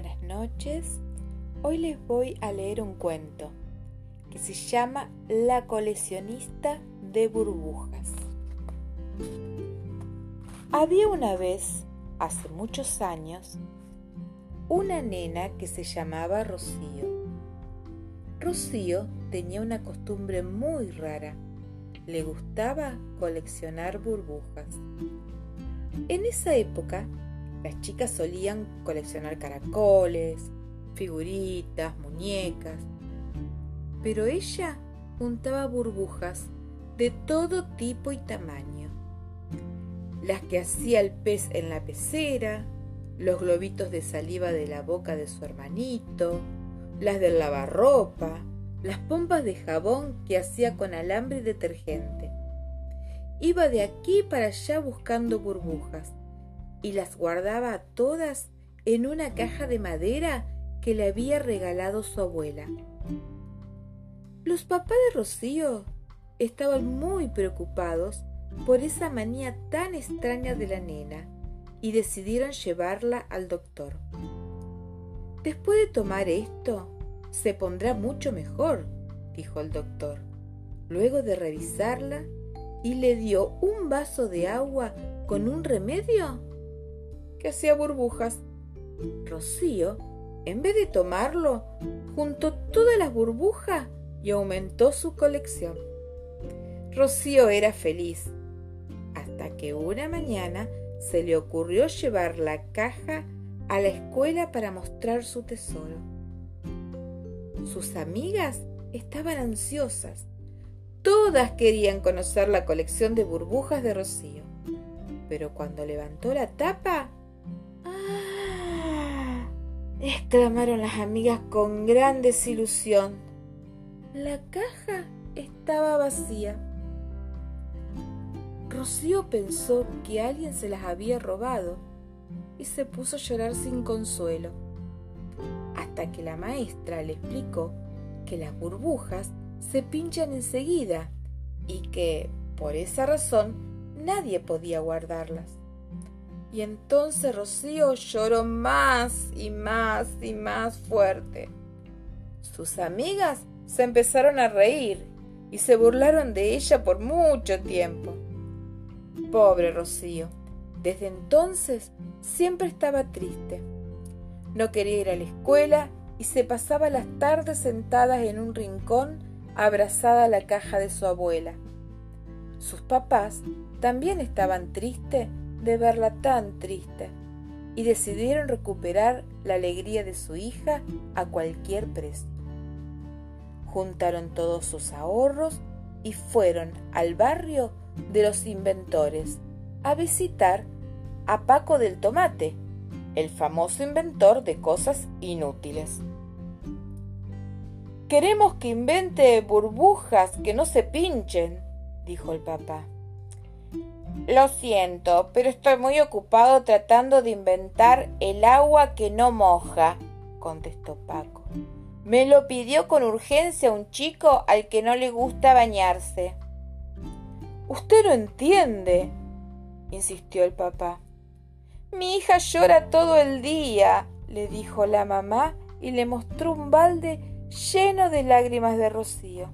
buenas noches. Hoy les voy a leer un cuento que se llama La coleccionista de burbujas. Había una vez, hace muchos años, una nena que se llamaba Rocío. Rocío tenía una costumbre muy rara. Le gustaba coleccionar burbujas. En esa época, las chicas solían coleccionar caracoles, figuritas, muñecas, pero ella juntaba burbujas de todo tipo y tamaño. Las que hacía el pez en la pecera, los globitos de saliva de la boca de su hermanito, las del lavarropa, las pompas de jabón que hacía con alambre y detergente. Iba de aquí para allá buscando burbujas y las guardaba todas en una caja de madera que le había regalado su abuela. Los papás de Rocío estaban muy preocupados por esa manía tan extraña de la nena y decidieron llevarla al doctor. Después de tomar esto, se pondrá mucho mejor, dijo el doctor, luego de revisarla y le dio un vaso de agua con un remedio que hacía burbujas. Rocío, en vez de tomarlo, juntó todas las burbujas y aumentó su colección. Rocío era feliz, hasta que una mañana se le ocurrió llevar la caja a la escuela para mostrar su tesoro. Sus amigas estaban ansiosas. Todas querían conocer la colección de burbujas de Rocío. Pero cuando levantó la tapa, exclamaron las amigas con gran desilusión. La caja estaba vacía. Rocío pensó que alguien se las había robado y se puso a llorar sin consuelo, hasta que la maestra le explicó que las burbujas se pinchan enseguida y que, por esa razón, nadie podía guardarlas. Y entonces Rocío lloró más y más y más fuerte. Sus amigas se empezaron a reír y se burlaron de ella por mucho tiempo. Pobre Rocío, desde entonces siempre estaba triste. No quería ir a la escuela y se pasaba las tardes sentada en un rincón abrazada a la caja de su abuela. Sus papás también estaban tristes de verla tan triste y decidieron recuperar la alegría de su hija a cualquier precio. Juntaron todos sus ahorros y fueron al barrio de los inventores a visitar a Paco del Tomate, el famoso inventor de cosas inútiles. Queremos que invente burbujas que no se pinchen, dijo el papá. Lo siento, pero estoy muy ocupado tratando de inventar el agua que no moja, contestó Paco. Me lo pidió con urgencia un chico al que no le gusta bañarse. Usted no entiende, insistió el papá. Mi hija llora todo el día, le dijo la mamá y le mostró un balde lleno de lágrimas de rocío.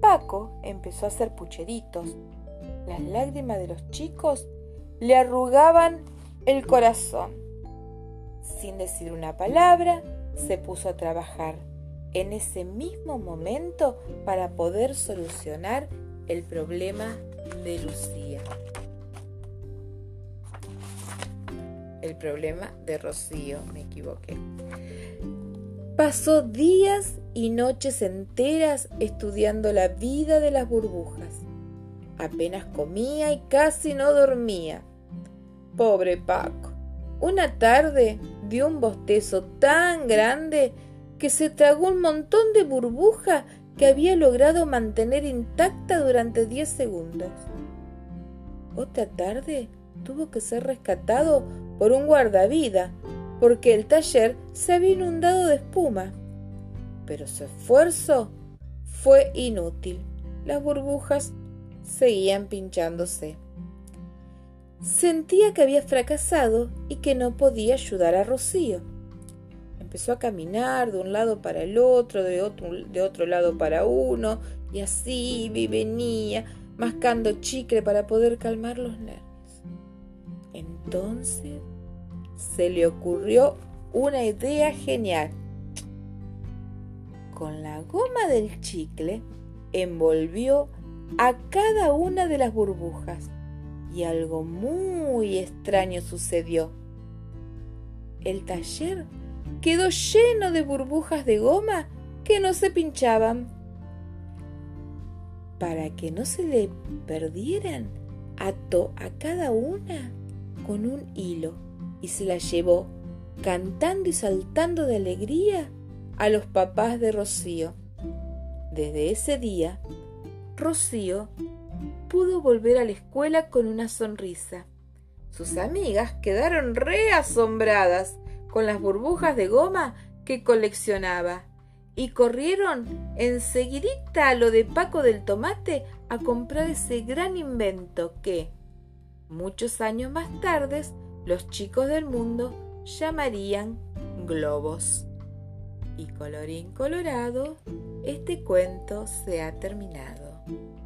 Paco empezó a hacer pucheritos, las lágrimas de los chicos le arrugaban el corazón. Sin decir una palabra, se puso a trabajar en ese mismo momento para poder solucionar el problema de Lucía. El problema de Rocío, me equivoqué. Pasó días y noches enteras estudiando la vida de las burbujas Apenas comía y casi no dormía. Pobre Paco. Una tarde dio un bostezo tan grande que se tragó un montón de burbuja que había logrado mantener intacta durante diez segundos. Otra tarde tuvo que ser rescatado por un guardavida porque el taller se había inundado de espuma. Pero su esfuerzo fue inútil. Las burbujas seguían pinchándose. Sentía que había fracasado y que no podía ayudar a Rocío. empezó a caminar de un lado para el otro, de otro, de otro lado para uno, y así y venía, mascando chicle para poder calmar los nervios. Entonces se le ocurrió una idea genial. Con la goma del chicle envolvió a cada una de las burbujas y algo muy extraño sucedió. El taller quedó lleno de burbujas de goma que no se pinchaban. Para que no se le perdieran, ató a cada una con un hilo y se la llevó cantando y saltando de alegría a los papás de Rocío. Desde ese día, Rocío pudo volver a la escuela con una sonrisa. Sus amigas quedaron reasombradas con las burbujas de goma que coleccionaba y corrieron enseguidita a lo de Paco del Tomate a comprar ese gran invento que, muchos años más tarde, los chicos del mundo llamarían globos. Y colorín colorado, este cuento se ha terminado. thank you